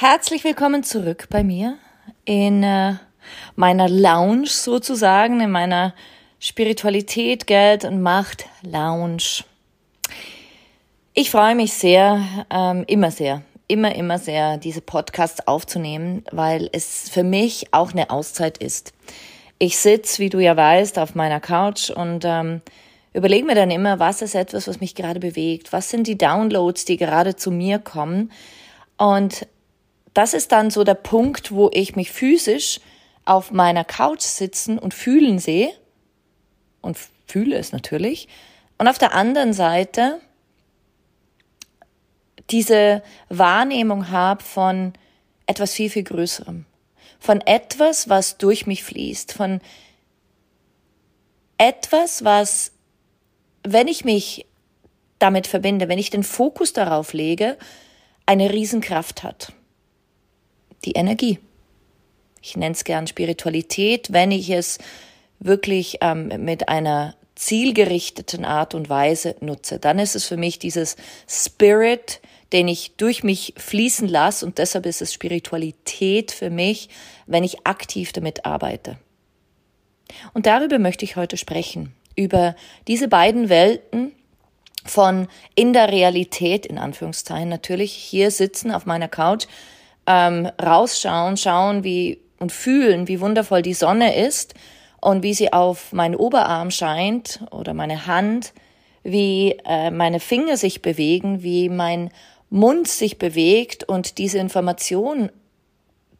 Herzlich willkommen zurück bei mir in äh, meiner Lounge sozusagen, in meiner Spiritualität, Geld und Macht Lounge. Ich freue mich sehr, ähm, immer sehr, immer, immer sehr, diese Podcasts aufzunehmen, weil es für mich auch eine Auszeit ist. Ich sitz, wie du ja weißt, auf meiner Couch und ähm, überlege mir dann immer, was ist etwas, was mich gerade bewegt? Was sind die Downloads, die gerade zu mir kommen? Und das ist dann so der Punkt, wo ich mich physisch auf meiner Couch sitzen und fühlen sehe und fühle es natürlich. Und auf der anderen Seite diese Wahrnehmung habe von etwas viel, viel Größerem. Von etwas, was durch mich fließt. Von etwas, was, wenn ich mich damit verbinde, wenn ich den Fokus darauf lege, eine Riesenkraft hat die Energie. Ich nenne es gern Spiritualität, wenn ich es wirklich ähm, mit einer zielgerichteten Art und Weise nutze. Dann ist es für mich dieses Spirit, den ich durch mich fließen lasse und deshalb ist es Spiritualität für mich, wenn ich aktiv damit arbeite. Und darüber möchte ich heute sprechen, über diese beiden Welten von in der Realität, in Anführungszeichen natürlich, hier sitzen auf meiner Couch, ähm, rausschauen, schauen wie und fühlen, wie wundervoll die Sonne ist und wie sie auf meinen Oberarm scheint oder meine Hand, wie äh, meine Finger sich bewegen, wie mein Mund sich bewegt und diese Information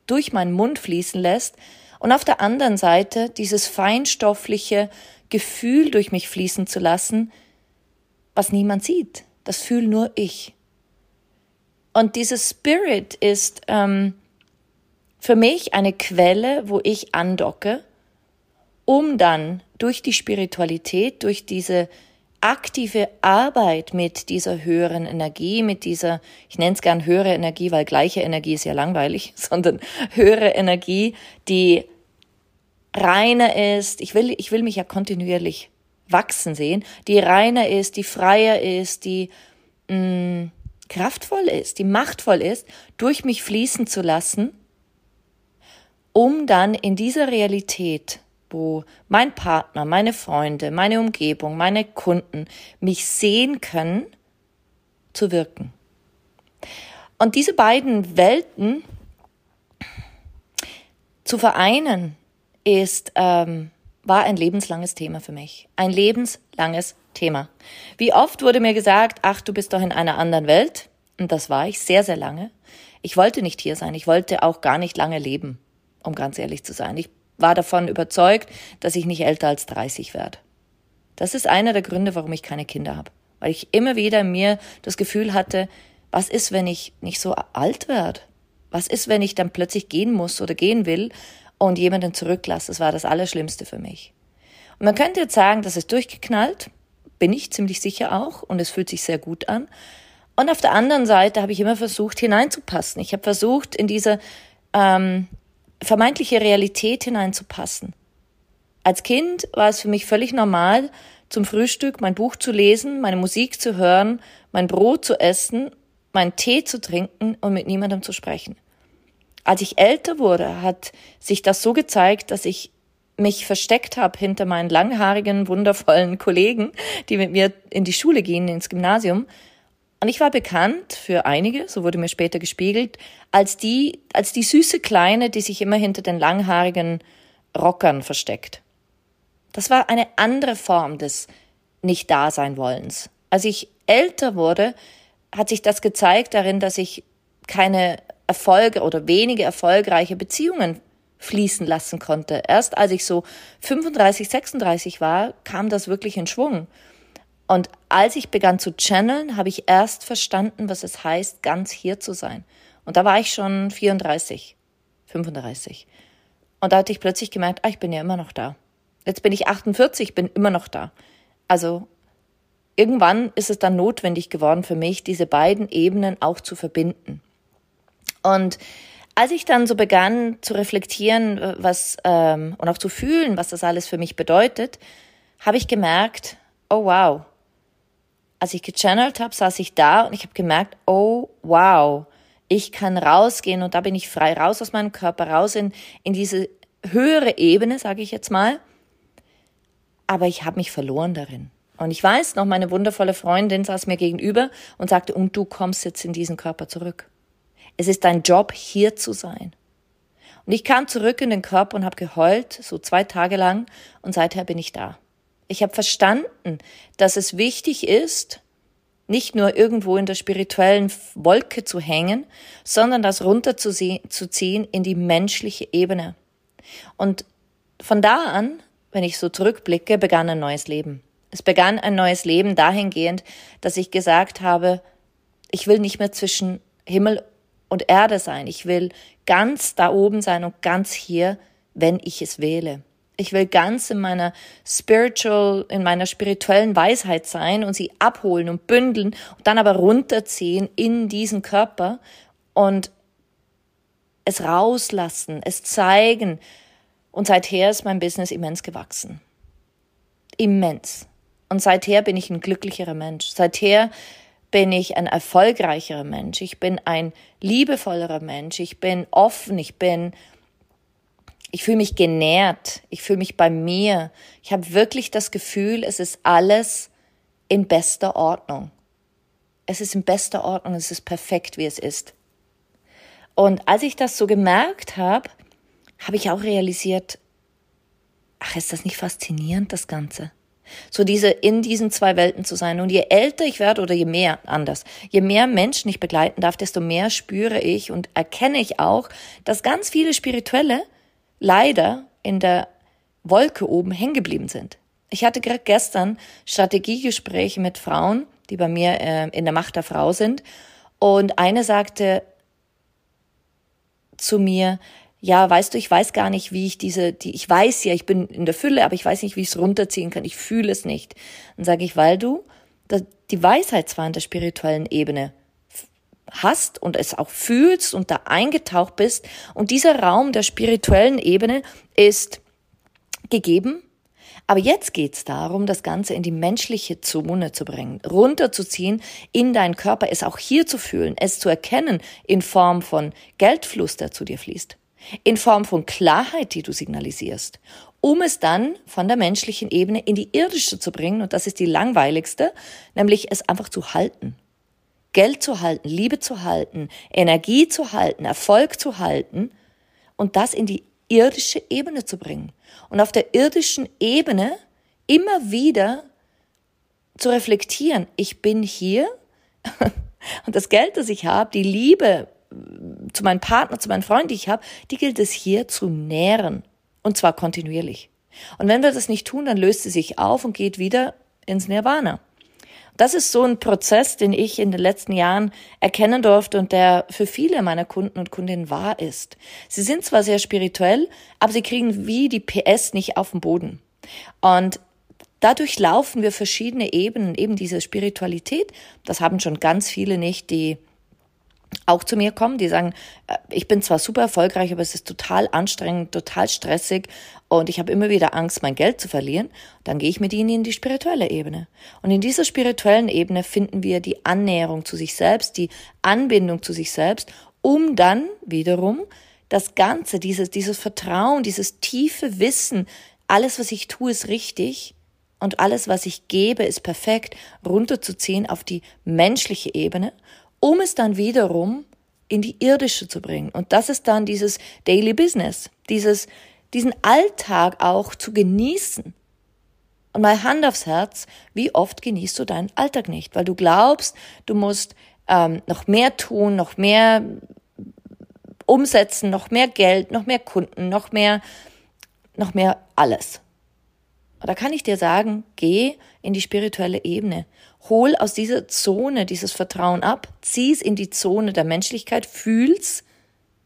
durch meinen Mund fließen lässt und auf der anderen Seite dieses feinstoffliche Gefühl durch mich fließen zu lassen, was niemand sieht. Das fühle nur ich. Und dieses Spirit ist ähm, für mich eine Quelle, wo ich andocke, um dann durch die Spiritualität, durch diese aktive Arbeit mit dieser höheren Energie, mit dieser, ich nenne es gern höhere Energie, weil gleiche Energie ist ja langweilig, sondern höhere Energie, die reiner ist. Ich will, ich will mich ja kontinuierlich wachsen sehen, die reiner ist, die freier ist, die mh, mm, kraftvoll ist, die machtvoll ist, durch mich fließen zu lassen, um dann in dieser Realität, wo mein Partner, meine Freunde, meine Umgebung, meine Kunden mich sehen können, zu wirken. Und diese beiden Welten zu vereinen, ist, ähm, war ein lebenslanges Thema für mich. Ein lebenslanges Thema. Wie oft wurde mir gesagt, ach, du bist doch in einer anderen Welt. Und das war ich sehr, sehr lange. Ich wollte nicht hier sein. Ich wollte auch gar nicht lange leben, um ganz ehrlich zu sein. Ich war davon überzeugt, dass ich nicht älter als 30 werde. Das ist einer der Gründe, warum ich keine Kinder habe. Weil ich immer wieder mir das Gefühl hatte, was ist, wenn ich nicht so alt werde? Was ist, wenn ich dann plötzlich gehen muss oder gehen will und jemanden zurücklasse? Das war das Allerschlimmste für mich. Und man könnte jetzt sagen, das ist durchgeknallt bin ich ziemlich sicher auch und es fühlt sich sehr gut an. Und auf der anderen Seite habe ich immer versucht, hineinzupassen. Ich habe versucht, in diese ähm, vermeintliche Realität hineinzupassen. Als Kind war es für mich völlig normal, zum Frühstück mein Buch zu lesen, meine Musik zu hören, mein Brot zu essen, meinen Tee zu trinken und mit niemandem zu sprechen. Als ich älter wurde, hat sich das so gezeigt, dass ich mich versteckt habe hinter meinen langhaarigen, wundervollen Kollegen, die mit mir in die Schule gehen, ins Gymnasium, Und ich war bekannt für einige, so wurde mir später gespiegelt, als die, als die süße Kleine, die sich immer hinter den langhaarigen Rockern versteckt. Das war eine andere Form des Nicht-Dasein-Wollens. Als ich älter wurde, hat sich das gezeigt darin, dass ich keine Erfolge oder wenige erfolgreiche Beziehungen fließen lassen konnte. Erst als ich so 35, 36 war, kam das wirklich in Schwung. Und als ich begann zu channeln, habe ich erst verstanden, was es heißt, ganz hier zu sein. Und da war ich schon 34, 35. Und da hatte ich plötzlich gemerkt, ah, ich bin ja immer noch da. Jetzt bin ich 48, bin immer noch da. Also irgendwann ist es dann notwendig geworden für mich, diese beiden Ebenen auch zu verbinden. Und als ich dann so begann zu reflektieren, was ähm, und auch zu fühlen, was das alles für mich bedeutet, habe ich gemerkt, oh wow, als ich gechannelt habe, saß ich da und ich habe gemerkt, oh wow, ich kann rausgehen und da bin ich frei, raus aus meinem Körper, raus in, in diese höhere Ebene, sage ich jetzt mal. Aber ich habe mich verloren darin. Und ich weiß noch, meine wundervolle Freundin saß mir gegenüber und sagte, und du kommst jetzt in diesen Körper zurück. Es ist dein Job, hier zu sein. Und ich kam zurück in den Körper und habe geheult, so zwei Tage lang, und seither bin ich da. Ich habe verstanden, dass es wichtig ist, nicht nur irgendwo in der spirituellen Wolke zu hängen, sondern das runterzuziehen in die menschliche Ebene. Und von da an, wenn ich so zurückblicke, begann ein neues Leben. Es begann ein neues Leben dahingehend, dass ich gesagt habe, ich will nicht mehr zwischen Himmel und Erde sein. Ich will ganz da oben sein und ganz hier, wenn ich es wähle. Ich will ganz in meiner spiritual, in meiner spirituellen Weisheit sein und sie abholen und bündeln und dann aber runterziehen in diesen Körper und es rauslassen, es zeigen. Und seither ist mein Business immens gewachsen. Immens. Und seither bin ich ein glücklicherer Mensch. Seither bin ich ein erfolgreicherer Mensch. Ich bin ein liebevollerer Mensch. Ich bin offen. Ich bin ich fühle mich genährt, ich fühle mich bei mir. Ich habe wirklich das Gefühl, es ist alles in bester Ordnung. Es ist in bester Ordnung, es ist perfekt, wie es ist. Und als ich das so gemerkt habe, habe ich auch realisiert, ach, ist das nicht faszinierend, das Ganze? So diese, in diesen zwei Welten zu sein. Und je älter ich werde oder je mehr, anders, je mehr Menschen ich begleiten darf, desto mehr spüre ich und erkenne ich auch, dass ganz viele Spirituelle leider in der Wolke oben hängen geblieben sind. Ich hatte gerade gestern Strategiegespräche mit Frauen, die bei mir äh, in der Macht der Frau sind. Und eine sagte zu mir, ja, weißt du, ich weiß gar nicht, wie ich diese, die, ich weiß ja, ich bin in der Fülle, aber ich weiß nicht, wie ich es runterziehen kann. Ich fühle es nicht. Dann sage ich, weil du die Weisheit zwar in der spirituellen Ebene hast und es auch fühlst und da eingetaucht bist. Und dieser Raum der spirituellen Ebene ist gegeben. Aber jetzt geht's darum, das Ganze in die menschliche Zone zu bringen, runterzuziehen in deinen Körper, es auch hier zu fühlen, es zu erkennen in Form von Geldfluss, der zu dir fließt, in Form von Klarheit, die du signalisierst, um es dann von der menschlichen Ebene in die irdische zu bringen. Und das ist die langweiligste, nämlich es einfach zu halten. Geld zu halten, Liebe zu halten, Energie zu halten, Erfolg zu halten und das in die irdische Ebene zu bringen. Und auf der irdischen Ebene immer wieder zu reflektieren, ich bin hier und das Geld, das ich habe, die Liebe zu meinem Partner, zu meinen Freunden, die ich habe, die gilt es hier zu nähren. Und zwar kontinuierlich. Und wenn wir das nicht tun, dann löst sie sich auf und geht wieder ins Nirvana. Das ist so ein Prozess, den ich in den letzten Jahren erkennen durfte und der für viele meiner Kunden und Kundinnen wahr ist. Sie sind zwar sehr spirituell, aber sie kriegen wie die PS nicht auf den Boden. Und dadurch laufen wir verschiedene Ebenen, eben diese Spiritualität. Das haben schon ganz viele nicht, die auch zu mir kommen, die sagen, äh, ich bin zwar super erfolgreich, aber es ist total anstrengend, total stressig und ich habe immer wieder Angst, mein Geld zu verlieren, dann gehe ich mit ihnen in die spirituelle Ebene. Und in dieser spirituellen Ebene finden wir die Annäherung zu sich selbst, die Anbindung zu sich selbst, um dann wiederum das Ganze, dieses, dieses Vertrauen, dieses tiefe Wissen, alles, was ich tue, ist richtig, und alles, was ich gebe, ist perfekt, runterzuziehen auf die menschliche Ebene, um es dann wiederum in die irdische zu bringen. Und das ist dann dieses Daily Business, dieses, diesen Alltag auch zu genießen. Und mal Hand aufs Herz, wie oft genießt du deinen Alltag nicht? Weil du glaubst, du musst ähm, noch mehr tun, noch mehr umsetzen, noch mehr Geld, noch mehr Kunden, noch mehr, noch mehr alles. Und da kann ich dir sagen, geh in die spirituelle Ebene. Hol aus dieser Zone dieses Vertrauen ab, zieh's in die Zone der Menschlichkeit, fühl's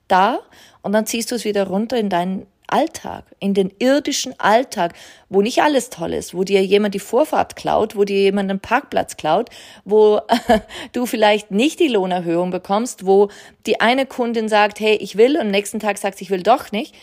da und dann ziehst du es wieder runter in deinen Alltag, in den irdischen Alltag, wo nicht alles toll ist, wo dir jemand die Vorfahrt klaut, wo dir jemand einen Parkplatz klaut, wo du vielleicht nicht die Lohnerhöhung bekommst, wo die eine Kundin sagt, hey, ich will und am nächsten Tag sagt, ich will doch nicht.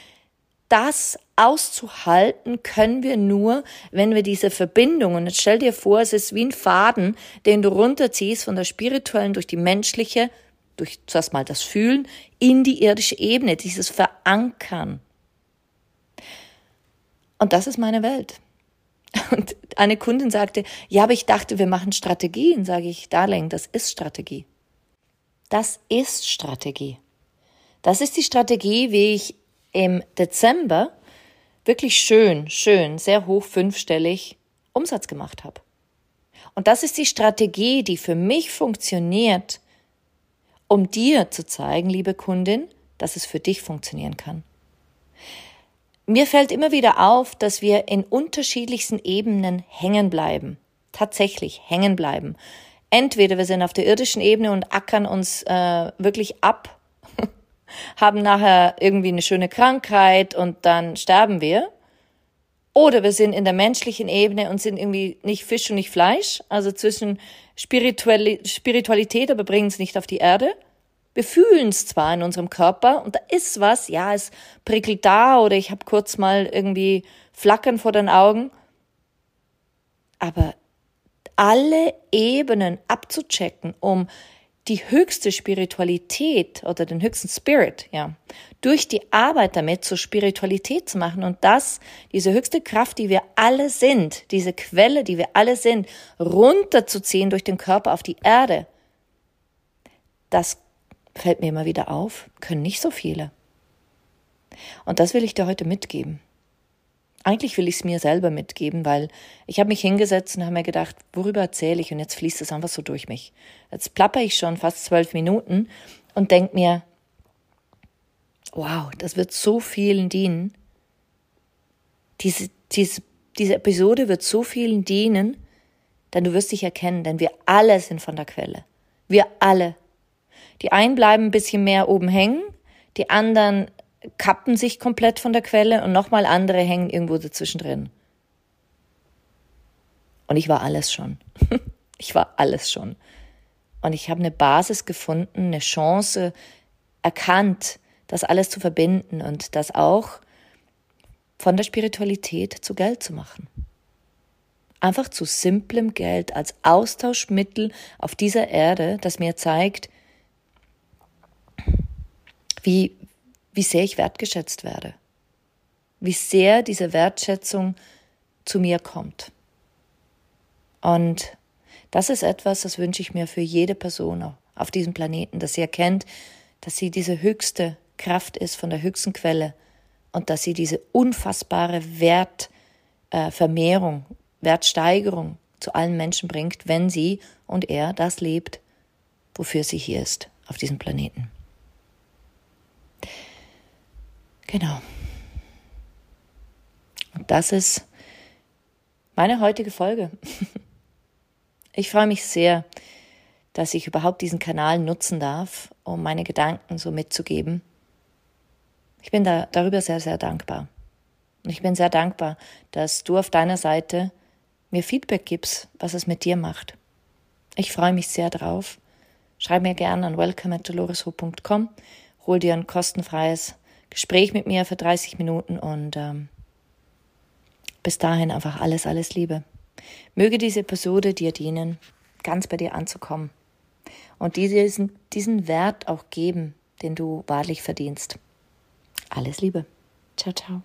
Das auszuhalten können wir nur, wenn wir diese Verbindungen, jetzt stell dir vor, es ist wie ein Faden, den du runterziehst von der spirituellen durch die menschliche, durch zuerst mal das Fühlen, in die irdische Ebene, dieses Verankern. Und das ist meine Welt. Und eine Kundin sagte, ja, aber ich dachte, wir machen Strategien. Sage ich, Darling, das ist Strategie. Das ist Strategie. Das ist die Strategie, wie ich im Dezember wirklich schön, schön, sehr hoch fünfstellig Umsatz gemacht habe. Und das ist die Strategie, die für mich funktioniert, um dir zu zeigen, liebe Kundin, dass es für dich funktionieren kann. Mir fällt immer wieder auf, dass wir in unterschiedlichsten Ebenen hängen bleiben. Tatsächlich hängen bleiben. Entweder wir sind auf der irdischen Ebene und ackern uns äh, wirklich ab, haben nachher irgendwie eine schöne Krankheit und dann sterben wir. Oder wir sind in der menschlichen Ebene und sind irgendwie nicht Fisch und nicht Fleisch, also zwischen Spiritualität, aber bringen es nicht auf die Erde. Wir fühlen es zwar in unserem Körper und da ist was, ja, es prickelt da oder ich habe kurz mal irgendwie Flackern vor den Augen, aber alle Ebenen abzuchecken, um die höchste Spiritualität oder den höchsten Spirit, ja, durch die Arbeit damit zur Spiritualität zu machen und das, diese höchste Kraft, die wir alle sind, diese Quelle, die wir alle sind, runterzuziehen durch den Körper auf die Erde, das fällt mir immer wieder auf, können nicht so viele. Und das will ich dir heute mitgeben. Eigentlich will ich es mir selber mitgeben, weil ich habe mich hingesetzt und habe mir gedacht, worüber erzähle ich? Und jetzt fließt es einfach so durch mich. Jetzt plapper ich schon fast zwölf Minuten und denke mir, wow, das wird so vielen dienen. Diese, diese, diese Episode wird so vielen dienen, denn du wirst dich erkennen, denn wir alle sind von der Quelle. Wir alle. Die einen bleiben ein bisschen mehr oben hängen, die anderen kappen sich komplett von der Quelle und nochmal andere hängen irgendwo dazwischen drin. Und ich war alles schon. ich war alles schon. Und ich habe eine Basis gefunden, eine Chance erkannt, das alles zu verbinden und das auch von der Spiritualität zu Geld zu machen. Einfach zu simplem Geld als Austauschmittel auf dieser Erde, das mir zeigt, wie, wie sehr ich wertgeschätzt werde, wie sehr diese Wertschätzung zu mir kommt. Und das ist etwas, das wünsche ich mir für jede Person auf diesem Planeten, dass sie erkennt, dass sie diese höchste Kraft ist von der höchsten Quelle und dass sie diese unfassbare Wertvermehrung, äh, Wertsteigerung zu allen Menschen bringt, wenn sie und er das lebt, wofür sie hier ist auf diesem Planeten. Genau. Und das ist meine heutige Folge. Ich freue mich sehr, dass ich überhaupt diesen Kanal nutzen darf, um meine Gedanken so mitzugeben. Ich bin da, darüber sehr, sehr dankbar. Und ich bin sehr dankbar, dass du auf deiner Seite mir Feedback gibst, was es mit dir macht. Ich freue mich sehr drauf. Schreib mir gerne an welcome at hol dir ein kostenfreies Gespräch mit mir für 30 Minuten und ähm, bis dahin einfach alles, alles Liebe. Möge diese Episode dir dienen, ganz bei dir anzukommen und diesen, diesen Wert auch geben, den du wahrlich verdienst. Alles Liebe. Ciao, ciao.